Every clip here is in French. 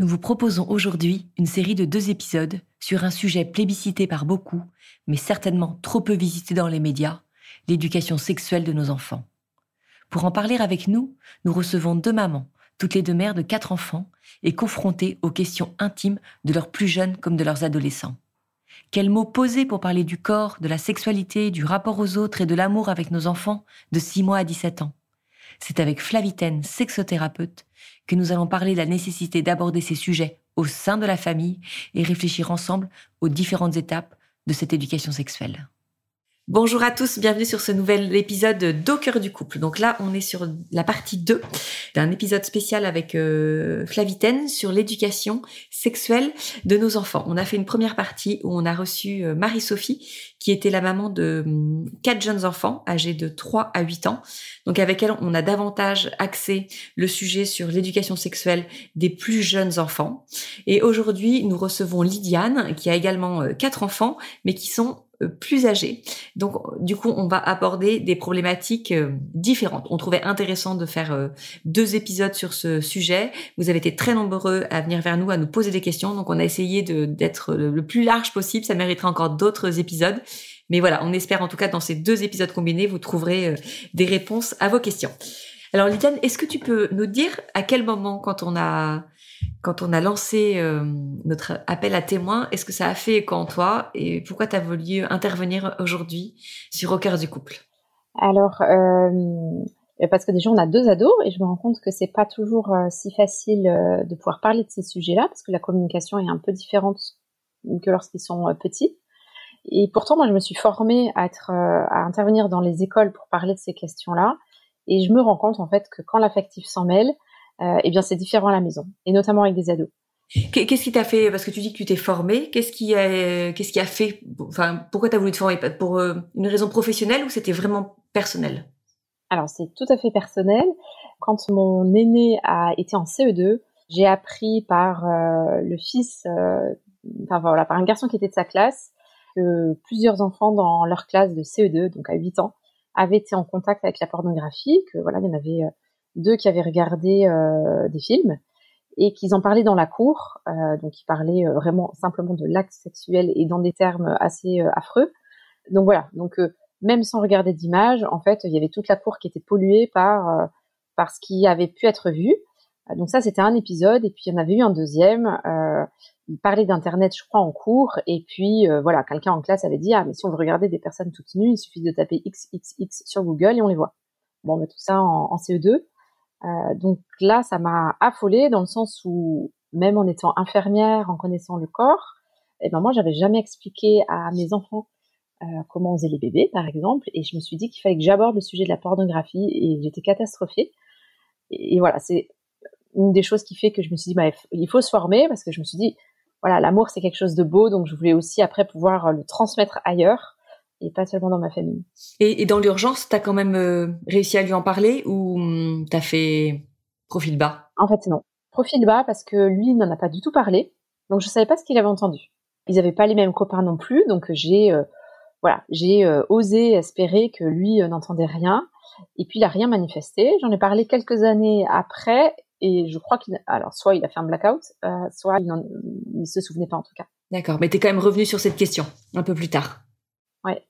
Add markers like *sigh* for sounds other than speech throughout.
Nous vous proposons aujourd'hui une série de deux épisodes sur un sujet plébiscité par beaucoup, mais certainement trop peu visité dans les médias, l'éducation sexuelle de nos enfants. Pour en parler avec nous, nous recevons deux mamans, toutes les deux mères de quatre enfants, et confrontées aux questions intimes de leurs plus jeunes comme de leurs adolescents. Quels mots poser pour parler du corps, de la sexualité, du rapport aux autres et de l'amour avec nos enfants de 6 mois à 17 ans? C'est avec Flavitaine, sexothérapeute, que nous allons parler de la nécessité d'aborder ces sujets au sein de la famille et réfléchir ensemble aux différentes étapes de cette éducation sexuelle. Bonjour à tous, bienvenue sur ce nouvel épisode d'Au cœur du couple. Donc là, on est sur la partie 2 d'un épisode spécial avec euh, Flavitaine sur l'éducation sexuelle de nos enfants. On a fait une première partie où on a reçu euh, Marie-Sophie, qui était la maman de hum, quatre jeunes enfants âgés de 3 à 8 ans. Donc avec elle, on a davantage axé le sujet sur l'éducation sexuelle des plus jeunes enfants. Et aujourd'hui, nous recevons Lydiane, qui a également euh, quatre enfants, mais qui sont euh, plus âgés. Donc, du coup, on va aborder des problématiques euh, différentes. On trouvait intéressant de faire euh, deux épisodes sur ce sujet. Vous avez été très nombreux à venir vers nous, à nous poser des questions. Donc, on a essayé d'être le plus large possible. Ça mériterait encore d'autres épisodes. Mais voilà, on espère en tout cas dans ces deux épisodes combinés, vous trouverez des réponses à vos questions. Alors, Lydiane, est-ce que tu peux nous dire à quel moment, quand on a quand on a lancé euh, notre appel à témoins, est-ce que ça a fait écho en toi et pourquoi tu as voulu intervenir aujourd'hui sur Au cœur du couple? Alors, euh, parce que déjà on a deux ados et je me rends compte que c'est pas toujours euh, si facile de pouvoir parler de ces sujets-là parce que la communication est un peu différente que lorsqu'ils sont petits. Et pourtant, moi, je me suis formée à, intervenir dans les écoles pour parler de ces questions-là. Et je me rends compte en fait que quand l'affectif s'en mêle, euh, eh bien c'est différent à la maison, et notamment avec des ados. Qu'est-ce qui t'a fait Parce que tu dis que tu t'es formé. Qu'est-ce qui a, qu'est-ce qui a fait Enfin, pourquoi t'as voulu te former? Pour euh, une raison professionnelle ou c'était vraiment personnel? Alors c'est tout à fait personnel. Quand mon aîné a été en CE2, j'ai appris par euh, le fils, enfin voilà, par un garçon qui était de sa classe, que plusieurs enfants dans leur classe de CE2, donc à 8 ans, avaient été en contact avec la pornographie. Que voilà, il y en avait deux qui avaient regardé euh, des films et qu'ils en parlaient dans la cour. Euh, donc ils parlaient euh, vraiment simplement de l'acte sexuel et dans des termes assez affreux. Donc voilà. Donc même sans regarder d'images, en fait, il y avait toute la cour qui était polluée par par ce qui avait pu être vu. Donc ça, c'était un épisode, et puis il y en avait eu un deuxième. Euh, il parlait d'internet, je crois, en cours, et puis voilà, quelqu'un en classe avait dit ah mais si on veut regarder des personnes toutes nues, il suffit de taper XXX sur Google et on les voit. Bon, mais tout ça en, en CE2. Euh, donc là, ça m'a affolée dans le sens où même en étant infirmière, en connaissant le corps, et eh ben moi, j'avais jamais expliqué à mes enfants euh, comment on faisait les bébés, par exemple, et je me suis dit qu'il fallait que j'aborde le sujet de la pornographie, et j'étais catastrophée. Et, voilà, c'est une des choses qui fait que je me suis dit, bah, il faut se former, parce que je me suis dit, voilà, l'amour c'est quelque chose de beau, donc je voulais aussi après pouvoir le transmettre ailleurs et pas seulement dans ma famille. Et, et dans l'urgence, t'as quand même euh, réussi à lui en parler ou hum, t'as fait profil bas? En fait, non. Profil bas parce que lui n'en a pas du tout parlé, donc je savais pas ce qu'il avait entendu. Ils n'avaient pas les mêmes copains non plus, donc j'ai voilà, j'ai osé espérer que lui n'entendait rien. Et puis il a rien manifesté. J'en ai parlé quelques années après, et je crois qu'il, alors soit il a fait un blackout, soit il, ne se souvenait pas en tout cas. D'accord, mais tu es quand même revenu sur cette question un peu plus tard. Ouais.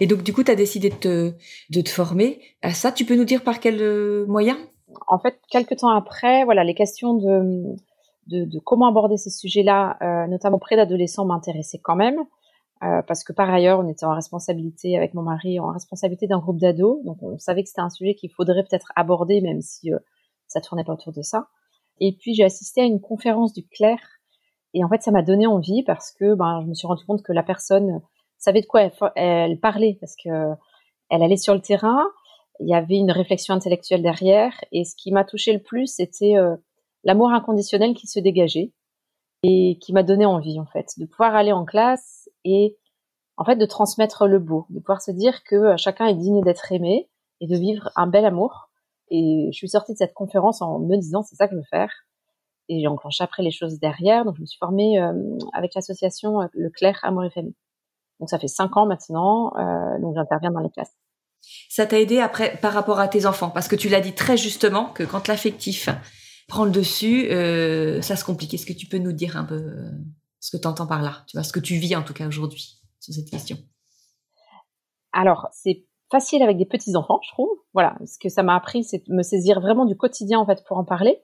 Et donc, du coup, tu as décidé de te, de te former à ça. Tu peux nous dire par quel euh, moyen? En fait, quelques temps après, voilà, les questions de, de, de comment aborder ces sujets-là, euh, notamment auprès d'adolescents, m'intéressaient quand même. Euh, parce que par ailleurs, on était en responsabilité avec mon mari, en responsabilité d'un groupe d'ados. Donc, on savait que c'était un sujet qu'il faudrait peut-être aborder, même si euh, ça tournait pas autour de ça. Et puis, j'ai assisté à une conférence du Claire. Et en fait, ça m'a donné envie parce que ben, je me suis rendu compte que la personne savait de quoi elle, parlait parce que elle allait sur le terrain. Il y avait une réflexion intellectuelle derrière. Et ce qui m'a touché le plus, c'était euh, l'amour inconditionnel qui se dégageait et qui m'a donné envie, en fait, de pouvoir aller en classe et, en fait, de transmettre le beau, de pouvoir se dire que euh, chacun est digne d'être aimé et de vivre un bel amour. Et je suis sortie de cette conférence en me disant, c'est ça que je veux faire. Et j'ai enclenché après les choses derrière. Donc, je me suis formée euh, avec l'association Leclerc Amour et Famille. Donc ça fait cinq ans maintenant, euh, donc j'interviens dans les classes. Ça t'a aidé après par rapport à tes enfants, parce que tu l'as dit très justement que quand l'affectif prend le dessus, euh, ça se complique. Est-ce que tu peux nous dire un peu euh, ce que tu entends par là, tu vois, ce que tu vis en tout cas aujourd'hui sur cette question Alors c'est facile avec des petits enfants, je trouve. Voilà, ce que ça m'a appris, c'est de me saisir vraiment du quotidien en fait pour en parler.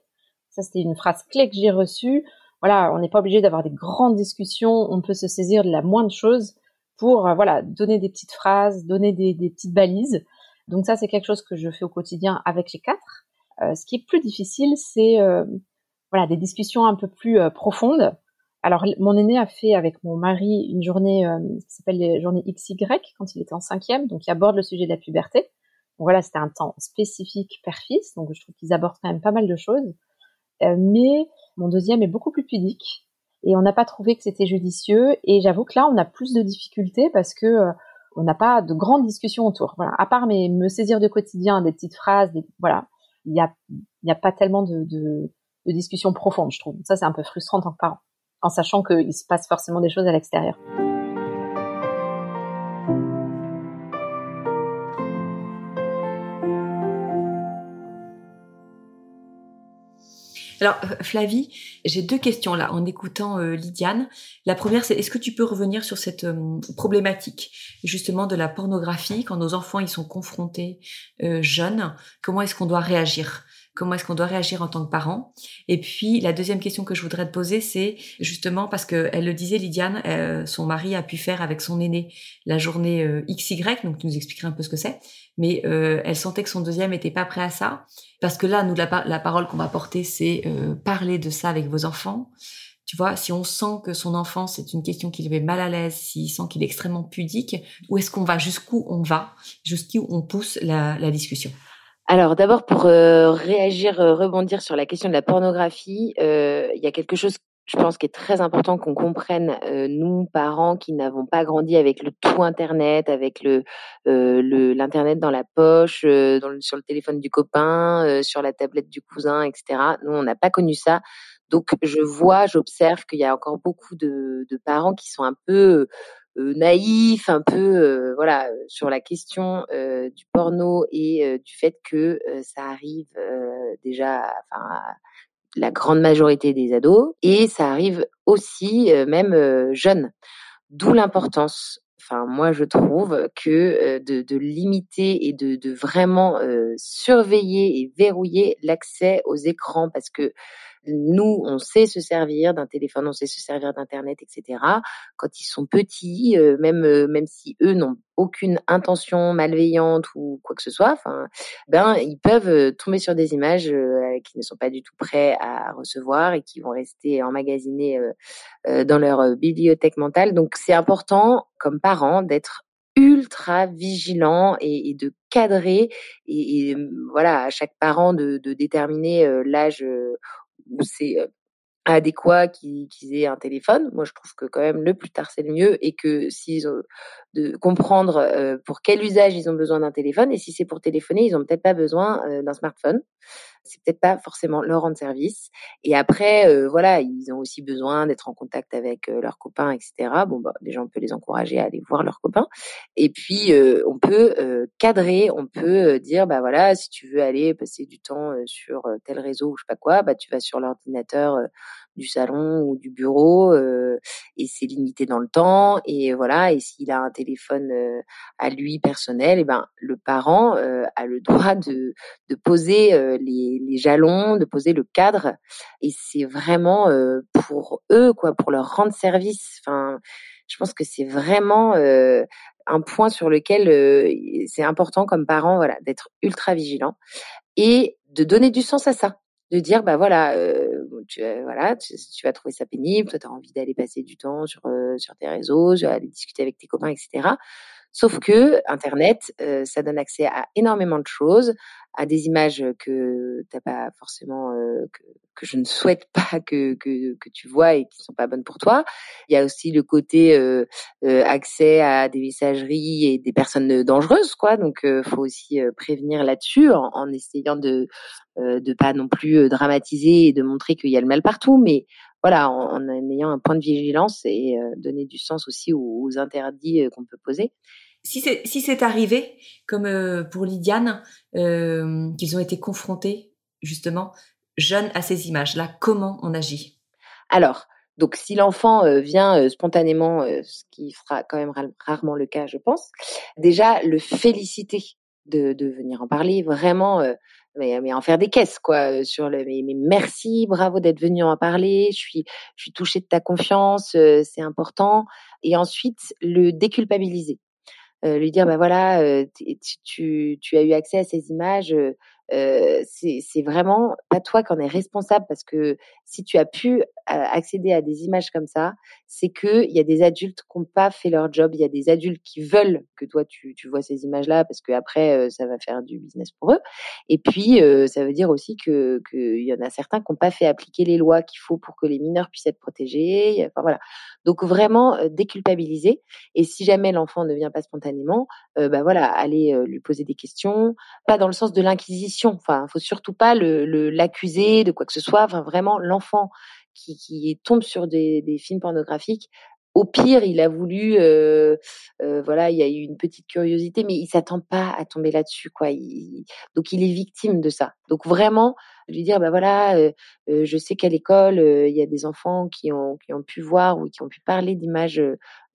Ça c'était une phrase clé que j'ai reçue. Voilà, on n'est pas obligé d'avoir des grandes discussions, on peut se saisir de la moindre chose pour euh, voilà donner des petites phrases, donner des, des, petites balises. Donc ça, c'est quelque chose que je fais au quotidien avec les quatre. Euh, ce qui est plus difficile, c'est euh, voilà des discussions un peu plus euh, profondes. Alors mon aîné a fait avec mon mari une journée qui s'appelle les journées XY quand il était en cinquième, donc il aborde le sujet de la puberté. Voilà, c'était un temps spécifique père-fils, donc je trouve qu'ils abordent quand même pas mal de choses. mais mon deuxième est beaucoup plus pudique et on n'a pas trouvé que c'était judicieux. Et j'avoue que là, on a plus de difficultés parce que euh, on n'a pas de grandes discussions autour. Voilà, à part mais me saisir de quotidien, des petites phrases, voilà, il n'y a, y a pas tellement de, de, de discussions profondes, je trouve. Ça, c'est un peu frustrant en tant que parent, en sachant qu'il se passe forcément des choses à l'extérieur. Alors, euh, Flavie, j'ai deux questions là en écoutant euh, Lydiane. La première, c'est est-ce que tu peux revenir sur cette euh, problématique justement de la pornographie quand nos enfants ils sont confrontés jeunes? Comment est-ce qu'on doit réagir? Comment est-ce qu'on doit réagir en tant que parent. Et puis la deuxième question que je voudrais te poser, c'est justement parce que elle le disait, Lydiane, son mari a pu faire avec son aîné la journée XY, donc tu nous expliquerais un peu ce que c'est. Mais euh, elle sentait que son deuxième était pas prêt à ça. Parce que là nous la, parole qu'on va porter c'est euh, parler de ça avec vos enfants. Tu vois si on sent que son enfant c'est une question qui le met mal à l'aise s'il sent qu'il est extrêmement pudique où est-ce qu'on va? Jusqu'où on va? Jusqu'où on pousse la, la discussion? Alors d'abord pour euh, réagir, rebondir sur la question de la pornographie, il y a quelque chose je pense qu'il est très important qu'on comprenne, euh, nous, parents qui n'avons pas grandi avec le tout Internet, avec le euh, l'internet dans la poche, euh, dans le, sur le téléphone du copain, euh, sur la tablette du cousin, etc. Nous, on n'a pas connu ça. Donc, je vois, j'observe qu'il y a encore beaucoup de, de, parents qui sont un peu naïfs, un peu, voilà, sur la question du porno et du fait que ça arrive déjà, enfin la grande majorité des ados et ça arrive aussi euh, même euh, jeune. D'où l'importance enfin moi je trouve que euh, de, de, limiter et de, de vraiment surveiller et verrouiller l'accès aux écrans parce que nous, on sait se servir d'un téléphone, on sait se servir d'internet, etc. Quand ils sont petits, euh, même euh, même si eux n'ont aucune intention malveillante ou quoi que ce soit, ben ils peuvent euh, tomber sur des images qui ne sont pas du tout prêts à recevoir et qui vont rester emmagasinées dans leur bibliothèque mentale. Donc c'est important, comme parents, d'être ultra vigilant et, de cadrer et, voilà à chaque parent de déterminer l'âge où c'est adéquat qu'ils aient un téléphone. Moi, je trouve que quand même le plus tard c'est le mieux et que s'ils ont de comprendre pour quel usage ils ont besoin d'un téléphone et si c'est pour téléphoner, ils ont peut-être pas besoin d'un smartphone. C'est peut-être pas forcément leur rendre service. Et après, euh, voilà, ils ont aussi besoin d'être en contact avec euh, leurs copains, etc. Bon, bah, déjà, on peut les encourager à aller voir leurs copains. Et puis, euh, on peut cadrer, on peut dire, bah voilà, si tu veux aller passer du temps sur tel réseau ou je sais pas quoi, bah tu vas sur l'ordinateur du salon ou du bureau euh, et c'est limité dans le temps et voilà et s'il a un téléphone euh, à lui personnel et eh ben le parent euh, a le droit de de poser les, les jalons de poser le cadre et c'est vraiment pour eux quoi pour leur rendre service. Enfin je pense que c'est vraiment un point sur lequel c'est important comme parent voilà d'être ultra vigilant et de donner du sens à ça de dire bah voilà tu voilà tu, vas trouver ça pénible toi tu as envie d'aller passer du temps sur euh, sur tes réseaux aller discuter avec tes copains etc sauf que internet euh, ça donne accès à énormément de choses à des images que t'as pas forcément que, que, je ne souhaite pas *laughs* que, que, que tu vois et qui sont pas bonnes pour toi. Il y a aussi le côté accès à des messageries et des personnes dangereuses quoi. Donc faut aussi prévenir là-dessus en, en essayant de euh, de pas non plus euh, dramatiser et de montrer qu'il y a le mal partout, mais voilà, en, en ayant un point de vigilance et euh, donner du sens aussi aux, interdits qu'on peut poser. Si c'est si c'est arrivé, comme pour Lydiane, qu'ils ont été confrontés justement jeunes à ces images-là, comment on agit? Alors, donc, si l'enfant vient spontanément, ce qui sera quand même rarement le cas, je pense, déjà le féliciter de, de venir en parler, vraiment mais, mais en faire des caisses quoi sur le mais, mais merci bravo d'être venu en parler je suis je suis touchée de ta confiance c'est important et ensuite le déculpabiliser. euh, lui dire bah voilà euh, tu, tu as eu accès à ces images euh, c'est vraiment pas toi qui en es responsable parce que si tu as pu euh, accéder à des images comme ça, c'est que il y a des adultes qui n'ont pas fait leur job, il y a des adultes qui veulent que toi tu, vois ces images-là parce que après euh, ça va faire du business pour eux. Et puis ça veut dire aussi qu'il y en a certains qui n'ont pas fait appliquer les lois qu'il faut pour que les mineurs puissent être protégés. Voilà. Donc vraiment déculpabiliser. Et si jamais l'enfant ne vient pas spontanément, bah voilà, aller lui poser des questions, pas dans le sens de l'inquisition Enfin, faut surtout pas l'accuser de quoi que ce soit. Vraiment, l'enfant qui, tombe sur des films pornographiques, au pire, il a voulu, euh, euh, voilà, il y a eu une petite curiosité, mais il s'attend pas à tomber là-dessus, quoi. donc, il est victime de ça. Donc, vraiment, lui dire, bah voilà, euh, je sais qu'à l'école, il y a des enfants qui ont qui ont pu voir ou qui ont pu parler d'images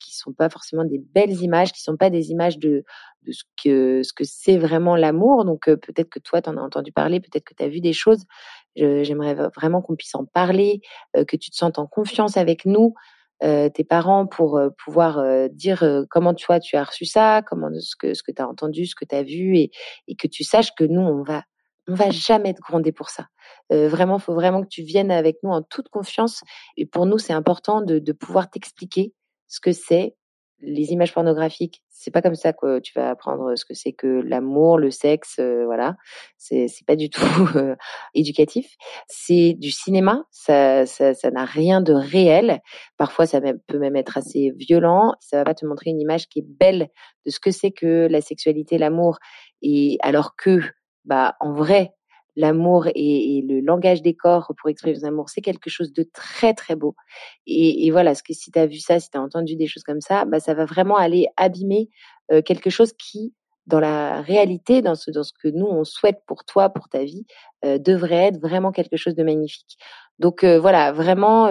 qui sont pas forcément des belles images, qui sont pas des images de de ce que ce que c'est vraiment l'amour. Donc, peut-être que toi, tu en as entendu parler, peut-être que tu as vu des choses. J'aimerais vraiment qu'on puisse en parler, que tu te sentes en confiance avec nous. Euh, tes parents pour euh, pouvoir euh, dire comment tu vois tu as reçu ça, comment ce que ce que tu as entendu, ce que tu as vu et, et que tu saches que nous on va on va jamais te gronder pour ça. Euh, vraiment, faut vraiment que tu viennes avec nous en toute confiance. Et pour nous, c'est important de, de pouvoir t'expliquer ce que c'est, les images pornographiques, c'est pas comme ça que tu vas apprendre ce que c'est que l'amour, le sexe, euh, voilà. C'est pas du tout *laughs* euh, éducatif. C'est du cinéma, ça ça ça n'a rien de réel. Parfois ça peut même être assez violent, ça va pas te montrer une image qui est belle de ce que c'est que la sexualité, l'amour et alors que bah en vrai, l'amour et, le langage des corps pour exprimer l'amour, c'est quelque chose de très très beau. Et, voilà, ce que si tu as vu ça, si tu as entendu des choses comme ça, bah, ça va vraiment aller abîmer euh, quelque chose qui, dans la réalité, dans ce, dans ce que nous, on souhaite pour toi, pour ta vie, euh, devrait être vraiment quelque chose de magnifique. Donc euh, voilà, vraiment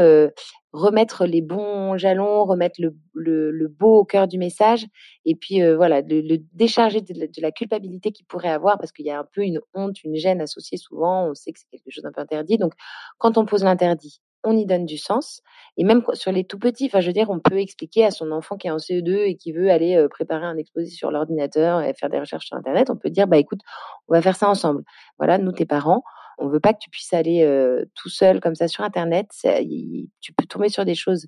remettre les bons jalons, remettre le, le, beau au cœur du message, et puis euh, voilà, le, décharger de, la culpabilité qu'il pourrait avoir, parce qu'il y a un peu une honte, une gêne associée souvent, on sait que c'est quelque chose d'un peu interdit. Donc quand on pose l'interdit, on y donne du sens. Et même sur les tout petits, enfin je veux dire, on peut expliquer à son enfant qui est en CE2 et qui veut aller euh, préparer un exposé sur l'ordinateur et faire des recherches sur Internet, on peut dire, bah écoute, on va faire ça ensemble. Voilà, nous tes parents, on veut pas que tu puisses aller tout seul comme ça sur Internet. tu peux tomber sur des choses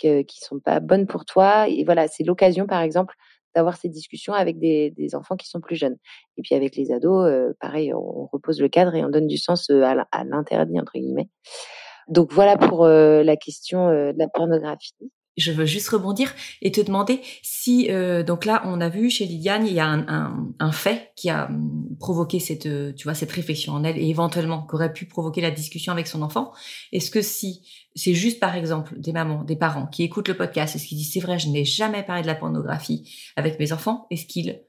que, qui sont pas bonnes pour toi. Et voilà, c'est l'occasion, par exemple, d'avoir ces discussions avec des, enfants qui sont plus jeunes. Et puis avec les ados, pareil, on, repose le cadre et on donne du sens à l'interdit entre guillemets. Donc voilà pour la question de la pornographie. Je veux juste rebondir et te demander si euh, donc là on a vu chez Liliane il y a un, un, fait qui a hum, provoqué cette euh, tu vois cette réflexion en elle et éventuellement qui aurait pu provoquer la discussion avec son enfant est-ce que si c'est juste par exemple des mamans des parents qui écoutent le podcast est-ce qu'ils disent c'est vrai je n'ai jamais parlé de la pornographie avec mes enfants est-ce qu'ils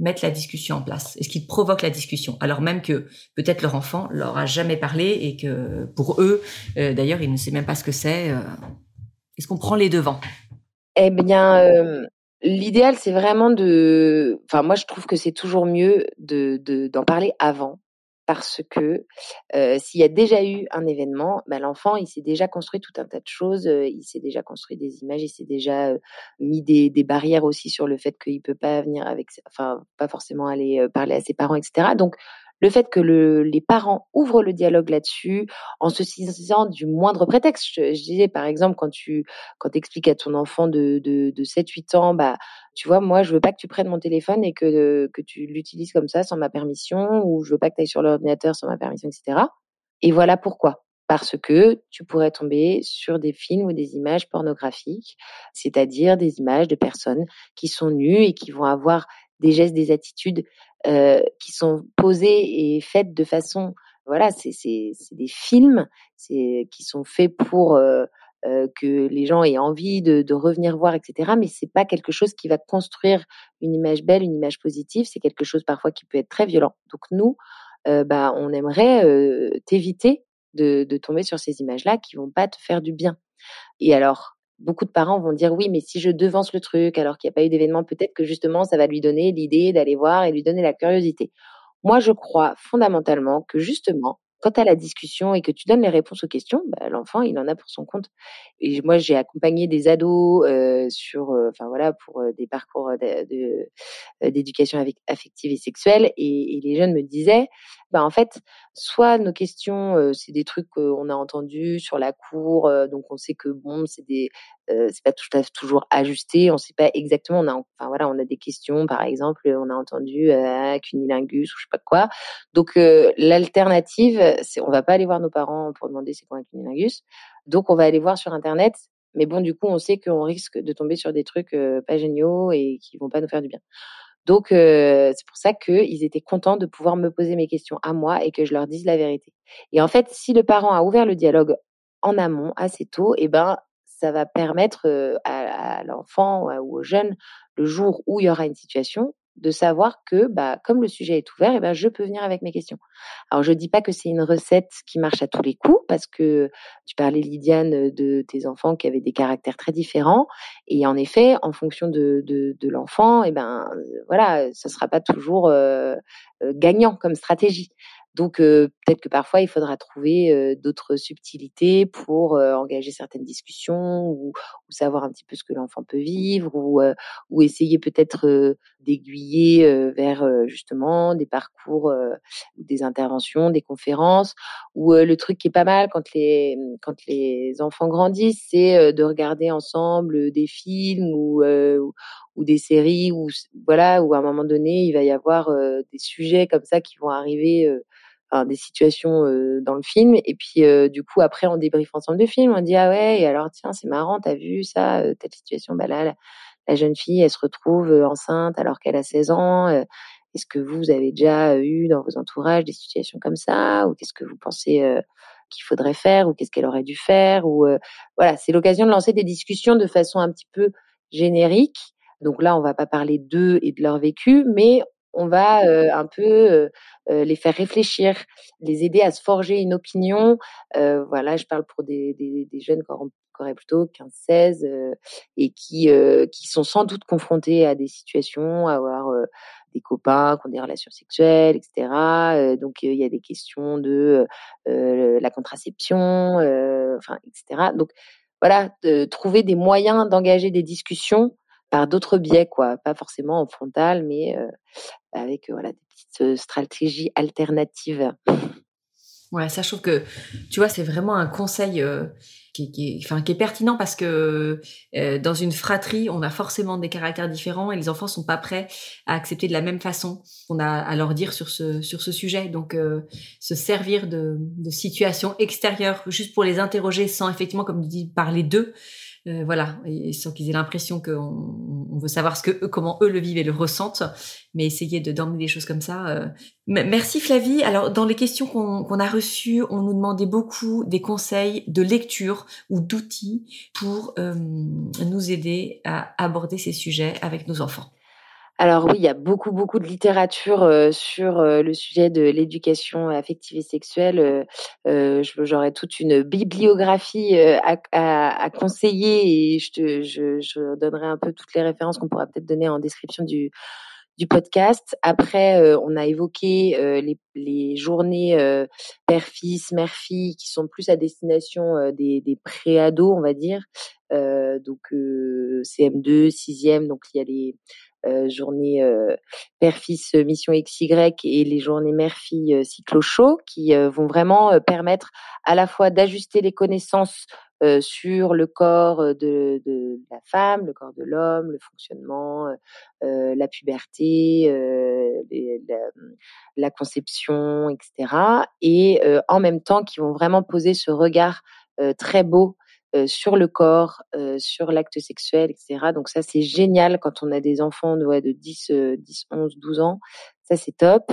mettent la discussion en place? Est-ce qu'ils provoquent la discussion? Alors même que peut-être leur enfant leur a jamais parlé et que pour eux, euh, d'ailleurs, il ne sait même pas ce que c'est. Est-ce qu'on prend les devants? Eh bien, euh, l'idéal, c'est vraiment de. Enfin, moi, je trouve que c'est toujours mieux de d'en parler avant, parce que euh, s'il y a déjà eu un événement, bah, l'enfant, il s'est déjà construit tout un tas de choses. Euh, il s'est déjà construit des images, il s'est déjà mis des, des barrières aussi sur le fait qu'il peut pas venir avec, enfin, pas forcément aller parler à ses parents, etc. Donc le fait que le, les parents ouvrent le dialogue là-dessus en se saisissant du moindre prétexte. Je, disais par exemple quand tu quand expliques à ton enfant de, de, de 7-8 ans, bah tu vois, moi je veux pas que tu prennes mon téléphone et que, que tu l'utilises comme ça sans ma permission, ou je veux pas que tu ailles sur l'ordinateur sans ma permission, etc. Et voilà pourquoi. Parce que tu pourrais tomber sur des films ou des images pornographiques, c'est-à-dire des images de personnes qui sont nues et qui vont avoir des gestes, des attitudes euh, qui sont posées et faites de façon, voilà, c'est des films, qui sont faits pour euh, que les gens aient envie de, de revenir voir, etc. Mais c'est pas quelque chose qui va construire une image belle, une image positive. C'est quelque chose parfois qui peut être très violent. Donc nous, bah, on aimerait t'éviter de, de tomber sur ces images-là qui vont pas te faire du bien. Et alors, beaucoup de parents vont dire oui, mais si je devance le truc alors qu'il n'y a pas eu d'événement, peut-être que justement ça va lui donner l'idée d'aller voir et lui donner la curiosité. Moi, je crois fondamentalement que justement, quand tu as la discussion et que tu donnes les réponses aux questions, bah, l'enfant, il en a pour son compte. Et moi, j'ai accompagné des ados euh, sur, euh, enfin voilà, pour euh, des parcours d'éducation de, affective et sexuelle, et, les jeunes me disaient, bah en fait, soit nos questions, c'est des trucs qu'on a entendus sur la cour, donc on sait que bon, c'est pas toujours ajusté, on sait pas exactement, on a, enfin voilà, on a des questions, par exemple, on a entendu euh, cunilingus ou je sais pas quoi. Donc l'alternative, c'est on va pas aller voir nos parents pour demander c'est quoi un cunilingus, donc on va aller voir sur internet. Mais bon, du coup, on sait qu'on risque de tomber sur des trucs pas géniaux et qui vont pas nous faire du bien. Donc, euh, c'est pour ça qu'ils étaient contents de pouvoir me poser mes questions à moi et que je leur dise la vérité. Et en fait, si le parent a ouvert le dialogue en amont, assez tôt, eh ben, ça va permettre à, l'enfant ou au jeune, le jour où il y aura une situation, de savoir que, bah, comme le sujet est ouvert, et ben, je peux venir avec mes questions. Alors, je dis pas que c'est une recette qui marche à tous les coups, parce que tu parlais, Lydiane, de tes enfants qui avaient des caractères très différents. Et en effet, en fonction de, de, de l'enfant, et ben, voilà, ce sera pas toujours euh, gagnant comme stratégie. Donc peut-être que parfois il faudra trouver d'autres subtilités pour engager certaines discussions ou, ou, savoir un petit peu ce que l'enfant peut vivre ou, ou essayer peut-être d'aiguiller vers justement des parcours ou des interventions, des conférences. Ou le truc qui est pas mal quand les quand les enfants grandissent, c'est de regarder ensemble des films ou ou des séries où voilà où à un moment donné il va y avoir des sujets comme ça qui vont arriver des situations dans le film. Et puis, du coup, après, on débriefe ensemble du film. On dit, ah ouais, alors, tiens, c'est marrant, t'as vu ça, telle situation. Bah là, la, jeune fille, elle se retrouve enceinte alors qu'elle a 16 ans. Est-ce que vous avez déjà eu dans vos entourages des situations comme ça Ou qu'est-ce que vous pensez qu'il faudrait faire Ou qu'est-ce qu'elle aurait dû faire Ou voilà, c'est l'occasion de lancer des discussions de façon un petit peu générique. Donc là, on va pas parler d'eux et de leur vécu, mais on va un peu les faire réfléchir, les aider à se forger une opinion. voilà, je parle pour des, jeunes qui auraient plutôt 15-16 et qui, qui sont sans doute confrontés à des situations, à avoir des copains qui ont des relations sexuelles, etc. donc il y a des questions de la contraception, enfin, etc. Donc voilà, trouver des moyens d'engager des discussions par d'autres biais, quoi, pas forcément en frontal, mais avec voilà des petites stratégies alternatives. Ouais, ça je trouve que tu vois, c'est vraiment un conseil qui, qui, qui est pertinent parce que dans une fratrie, on a forcément des caractères différents et les enfants sont pas prêts à accepter de la même façon qu'on a à leur dire sur ce sur ce sujet. Donc, se servir de, de situations extérieures juste pour les interroger sans effectivement, comme tu dis, parler d'eux voilà, et sans qu'ils aient l'impression qu'on on veut savoir ce que eux, comment eux le vivent et le ressentent, mais essayer de d'emmener des choses comme ça. Merci Flavie. Alors dans les questions qu'on a reçues, on nous demandait beaucoup des conseils de lecture ou d'outils pour nous aider à aborder ces sujets avec nos enfants. Alors oui, il y a beaucoup, beaucoup de littérature euh, sur euh, le sujet de l'éducation affective et sexuelle. Euh, J'aurais toute une bibliographie à, à, conseiller et je, te, je, donnerai un peu toutes les références qu'on pourra peut-être donner en description du, du podcast. Après, on a évoqué les, les, journées père-fils, mère-fille qui sont plus à destination des, des pré-ados, on va dire. donc CM2, 6e, donc il y a les euh, journée euh, père-fils euh, mission XY et les journées mère-fille cyclo chaud qui vont vraiment permettre à la fois d'ajuster les connaissances sur le corps de, la femme, le corps de l'homme, le fonctionnement, la puberté, la, la, conception, etc. Et en même temps, qui vont vraiment poser ce regard très beau euh, sur le corps, euh, sur l'acte sexuel, etc. Donc ça, c'est génial quand on a des enfants de, de 10, 10, 11, 12 ans. Ça, c'est top.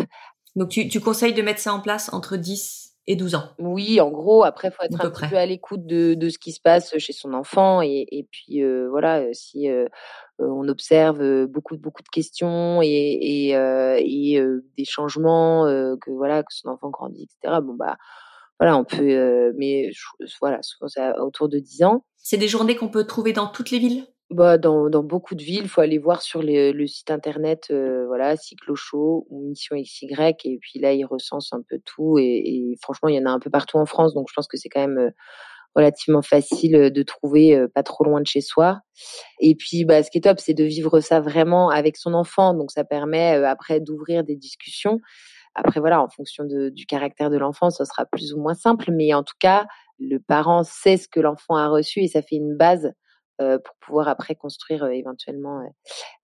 Donc tu, tu conseilles de mettre ça en place entre 10 et 12 ans? Oui, en gros, après, il faut être un petit peu à l'écoute de, de, ce qui se passe chez son enfant. Et, et puis, euh, voilà, si on observe beaucoup, beaucoup de questions et, et, et des changements, que voilà, que son enfant grandit, etc., bon, bah, voilà, on peut, euh, mais voilà, autour de 10 ans. C'est des journées qu'on peut trouver dans toutes les villes? Bah, dans, dans beaucoup de villes, il faut aller voir sur le site internet, euh, voilà, Cyclo Show ou Mission XY, et puis là, ils recensent un peu tout, et, franchement, il y en a un peu partout en France, donc je pense que c'est quand même euh, relativement facile de trouver, pas trop loin de chez soi. Et puis, bah, ce qui est top, c'est de vivre ça vraiment avec son enfant, donc ça permet après d'ouvrir des discussions. Après, voilà, en fonction de, du caractère de l'enfant, ça sera plus ou moins simple, mais en tout cas, le parent sait ce que l'enfant a reçu et ça fait une base euh, pour pouvoir après construire euh, éventuellement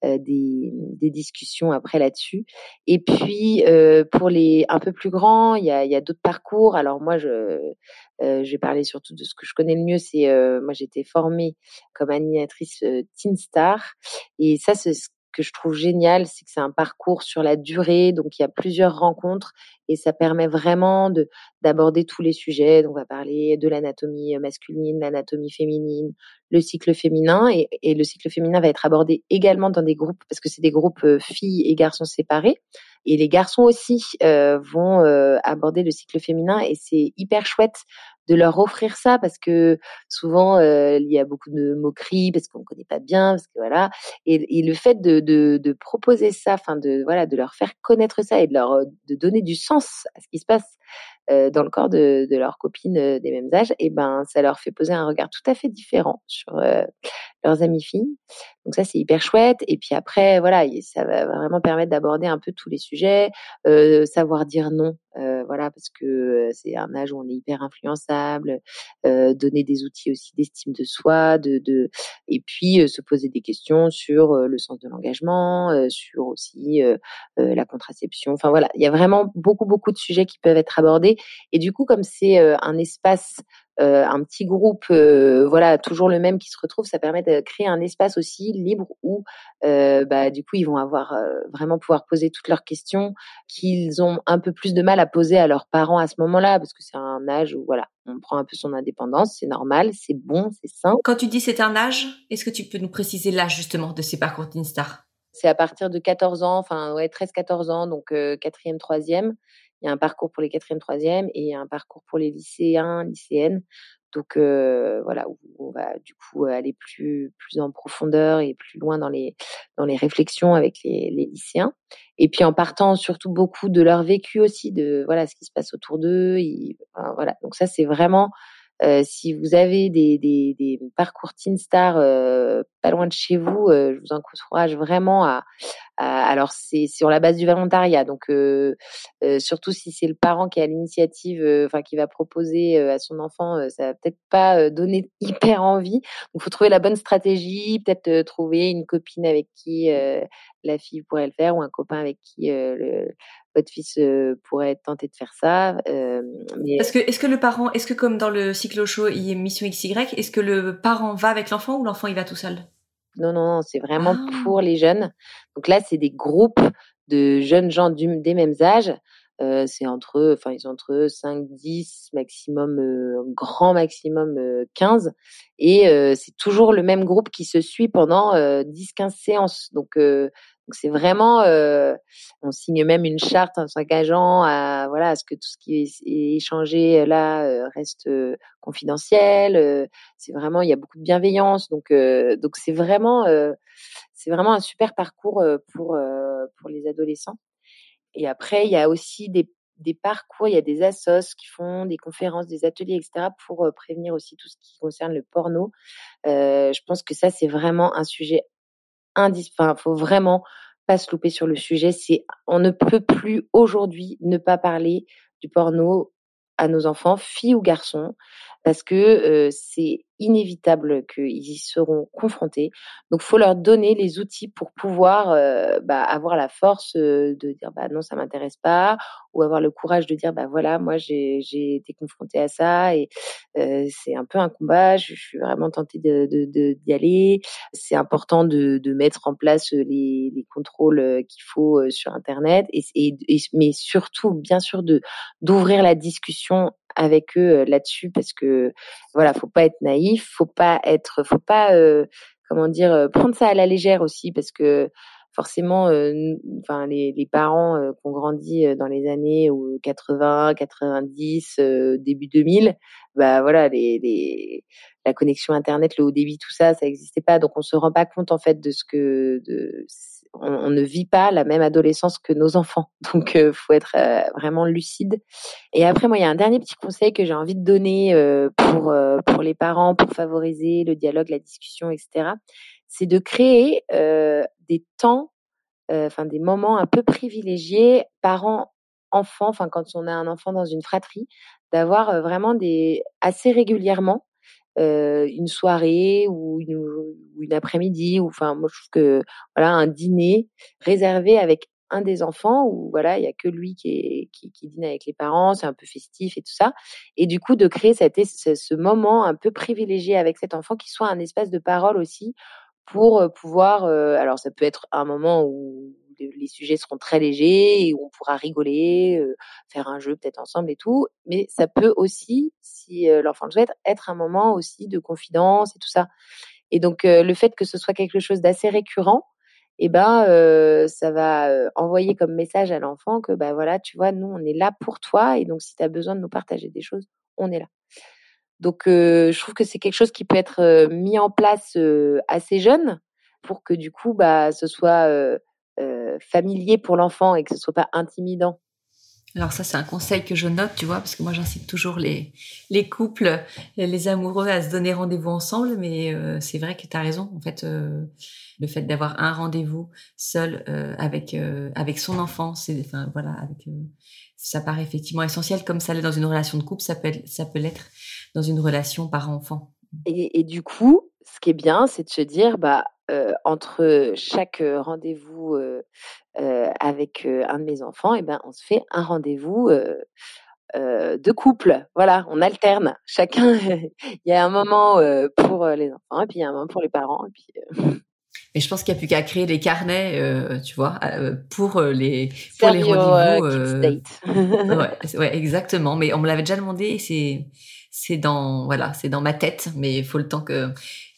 euh, des, des, discussions après là-dessus. Et puis pour les un peu plus grands, il y a, y a d'autres parcours. Alors moi, je, vais parler surtout de ce que je connais le mieux. C'est moi, j'ai été formée comme animatrice Teen Star, et ça, c'est ce que je trouve génial, c'est que c'est un parcours sur la durée, donc il y a plusieurs rencontres et ça permet vraiment de d'aborder tous les sujets. Donc on va parler de l'anatomie masculine, l'anatomie féminine, le cycle féminin et, le cycle féminin va être abordé également dans des groupes parce que c'est des groupes euh, filles et garçons séparés et les garçons aussi euh, vont euh, aborder le cycle féminin et c'est hyper chouette de leur offrir ça parce que souvent euh, il y a beaucoup de moqueries parce qu'on connaît pas bien parce que voilà. Et, le fait de, proposer ça enfin de voilà de leur faire connaître ça et de leur de donner du sens à ce qui se passe euh, dans le corps de, de leurs copines euh, des mêmes âges, et ben ça leur fait poser un regard tout à fait différent sur euh, leurs amis filles. Donc ça c'est hyper chouette. Et puis après voilà, ça va vraiment permettre d'aborder un peu tous les sujets, savoir dire non, voilà parce que c'est un âge où on est hyper influençable, donner des outils aussi d'estime de soi, de, de et puis se poser des questions sur le sens de l'engagement, sur aussi la contraception. Enfin voilà, il y a vraiment beaucoup beaucoup de sujets qui peuvent être abordés et du coup, comme c'est euh, un espace euh, un petit groupe, euh, voilà, toujours le même qui se retrouve, ça permet de créer un espace aussi libre où, bah, du coup, ils vont avoir vraiment pouvoir poser toutes leurs questions qu'ils ont un peu plus de mal à poser à leurs parents à ce moment-là, parce que c'est un âge où, voilà, on prend un peu son indépendance, c'est normal, c'est bon, c'est sain. Quand tu dis c'est un âge, est-ce que tu peux nous préciser l'âge justement de ces parcours Star C'est à partir de 14 ans, enfin ouais, 13-14 ans, donc quatrième, troisième. Il y a un parcours pour les quatrième, troisième et un parcours pour les lycéens, lycéennes. Donc euh, voilà, on va du coup aller plus plus en profondeur et plus loin dans les dans les réflexions avec les, les lycéens. Et puis en partant surtout beaucoup de leur vécu aussi, de voilà ce qui se passe autour d'eux. voilà, donc ça c'est vraiment euh, si vous avez des, des, des parcours Teen Star euh, pas loin de chez vous, euh, je vous encourage vraiment à, alors c'est sur la base du volontariat, donc surtout si c'est le parent qui a l'initiative, enfin qui va proposer à son enfant, ça va peut-être pas donner *laughs* hyper envie. Donc faut trouver la bonne stratégie, peut-être trouver une copine avec qui la fille pourrait le faire ou un copain avec qui le, votre fils pourrait tenter de faire ça. mais... Est-ce que, est-ce que le parent, est-ce que comme dans le cyclo show, il y a mission XY, est-ce que le parent va avec l'enfant ou l'enfant il va tout seul? Non, non, non, c'est vraiment Ah. pour les jeunes. Donc là, c'est des groupes de jeunes gens du- des mêmes âges. Euh, c'est entre, enfin, ils ont entre 5, 10, maximum, euh, grand maximum euh, 15. Et euh, c'est toujours le même groupe qui se suit pendant euh, 10, 15 séances. Donc, euh, donc c'est vraiment, euh, on signe même une charte en s'engageant à, voilà, à ce que tout ce qui est, échangé euh, là euh, reste euh, confidentiel. Euh, c'est vraiment, il y a beaucoup de bienveillance. Donc, donc c'est vraiment, c'est vraiment un super parcours pour pour les adolescents. Et après, il y a aussi des, des parcours, il y a des assos qui font des conférences, des ateliers, etc., pour prévenir aussi tout ce qui concerne le porno. Euh, je pense que ça, c'est vraiment un sujet Il faut vraiment pas se louper sur le sujet. C'est, on ne peut plus aujourd'hui ne pas parler du porno à nos enfants, filles ou garçons, parce que c'est inévitable qu'ils y seront confrontés. Donc, faut leur donner les outils pour pouvoir bah, avoir la force de dire bah non, ça m'intéresse pas, ou avoir le courage de dire bah voilà, moi j'ai été confrontée à ça et c'est un peu un combat. Je, suis vraiment tentée d'y aller. C'est important de mettre en place les les contrôles qu'il faut sur Internet et, et, et mais surtout bien sûr d'ouvrir la discussion avec eux euh, là-dessus parce que voilà, faut pas être naïf, faut pas être, faut pas, euh, comment dire, euh, prendre ça à la légère aussi parce que forcément, enfin les, les parents euh, qui ont grandi dans les années où 80, 90, euh, début 2000, bah voilà, les, les la connexion internet, le haut débit, tout ça, ça n'existait pas, donc on se rend pas compte en fait de ce que de on, ne vit pas la même adolescence que nos enfants, *laughs* donc euh, faut être euh, vraiment lucide. Et après, moi, il y a un dernier petit conseil que j'ai envie de donner euh, pour pour les parents, pour favoriser le dialogue, la discussion, etc. C'est de créer des temps, enfin des moments un peu privilégiés, parents, enfants, enfin quand on a un enfant dans une fratrie, d'avoir vraiment des assez régulièrement euh, une soirée ou une, ou une après-midi ou enfin moi je trouve que voilà un dîner réservé avec un des enfants où voilà il y a que lui qui, est, qui, qui dîne avec les parents c'est un peu festif et tout ça. Et du coup de créer cet, es- ce, ce moment un peu privilégié avec cet enfant qui soit un espace de parole aussi pour euh, pouvoir euh, alors ça peut être un moment où les sujets seront très légers et on pourra rigoler faire un jeu peut-être ensemble et tout. Mais ça peut aussi si l'enfant le souhaite être un moment aussi de confidence et tout ça. Et donc le fait que ce soit quelque chose d'assez récurrent eh ben ça va envoyer comme message à l'enfant que bah voilà tu vois nous on est là pour toi et donc si tu as besoin de nous partager des choses on est là. Donc je trouve que c'est quelque chose qui peut être mis en place assez jeune pour que du coup bah ce soit euh, familier pour l'enfant et que ce soit pas intimidant Alors ça, c'est un conseil que je note, tu vois, parce que moi, j'incite toujours les, les couples, les amoureux à se donner rendez-vous ensemble, mais euh, c'est vrai que tu as raison. En fait, euh, le fait d'avoir un rendez-vous seul euh, avec avec son enfant, c'est, enfin voilà, avec, ça paraît effectivement essentiel, comme ça l'est dans une relation de couple, ça peut être, ça peut l'être dans une relation parent-enfant. Et, et du coup, ce qui est bien, c'est de se dire, bah, euh, entre chaque euh, rendez-vous euh, euh, avec un de mes enfants, et ben, on se fait un rendez-vous de couple. Voilà, on alterne. Chacun, *laughs* il y a un moment pour les enfants, et puis il y a un moment pour les parents. Et puis, *laughs* Et je pense qu'il n'y a plus qu'à créer des carnets, euh, tu vois, euh, pour les pour les rendez-vous. euh, *laughs* ouais, ouais, exactement. Mais on me l'avait déjà demandé. c'est dans voilà, c'est dans ma tête. Mais il faut le temps que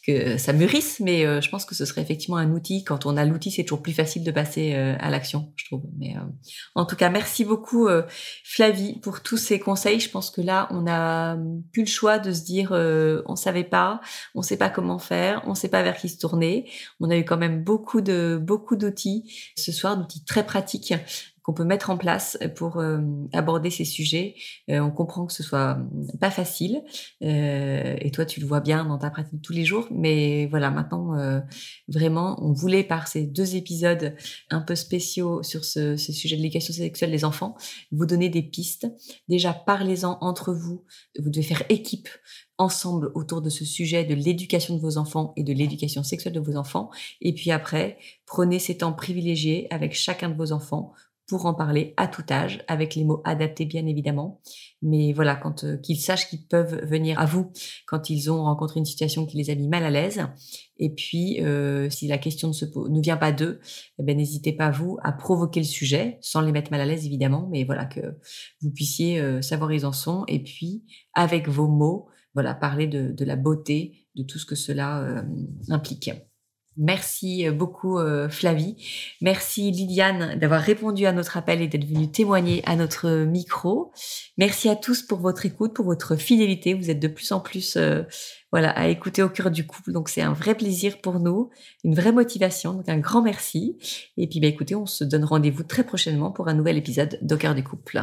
que ça mûrisse. Mais euh, je pense que ce serait effectivement un outil. Quand on a l'outil, c'est toujours plus facile de passer euh, à l'action, je trouve. Mais euh, en tout cas, merci beaucoup Flavie pour tous ces conseils. Je pense que là, on a plus le choix de se dire on savait pas, on sait pas comment faire, on sait pas vers qui se tourner. On a eu quand même beaucoup de beaucoup d'outils ce soir, d'outils très pratiques qu'on peut mettre en place pour aborder ces sujets. on comprend que ce soit pas facile, et toi tu le vois bien dans ta pratique tous les jours, mais voilà, maintenant vraiment, on voulait par ces deux épisodes un peu spéciaux sur ce sujet de l'éducation sexuelle des enfants, vous donner des pistes. Déjà, parlez-en entre vous. Vous devez faire équipe ensemble autour de ce sujet de l'éducation de vos enfants et de l'éducation sexuelle de vos enfants. Et puis après, prenez ces temps privilégiés avec chacun de vos enfants pour en parler à tout âge, avec les mots adaptés bien évidemment. Mais voilà, quand euh, qu'ils sachent qu'ils peuvent venir à vous quand ils ont rencontré une situation qui les a mis mal à l'aise. Et puis, euh, si la question ne, se, ne vient pas d'eux, eh ben, n'hésitez pas vous à provoquer le sujet, sans les mettre mal à l'aise évidemment, mais voilà que vous puissiez euh, savoir où ils en sont. Et puis, avec vos mots, voilà, parler de, de la beauté, de tout ce que cela euh, implique. Merci euh, beaucoup euh, Flavie. Merci Liliane d'avoir répondu à notre appel et d'être venue témoigner à notre micro. Merci à tous pour votre écoute, pour votre fidélité. Vous êtes de plus en plus voilà à écouter au cœur du couple. Donc c'est un vrai plaisir pour nous, une vraie motivation. Donc un grand merci. Et puis bah, écoutez, on se donne rendez-vous très prochainement pour un nouvel épisode d'Au cœur du couple.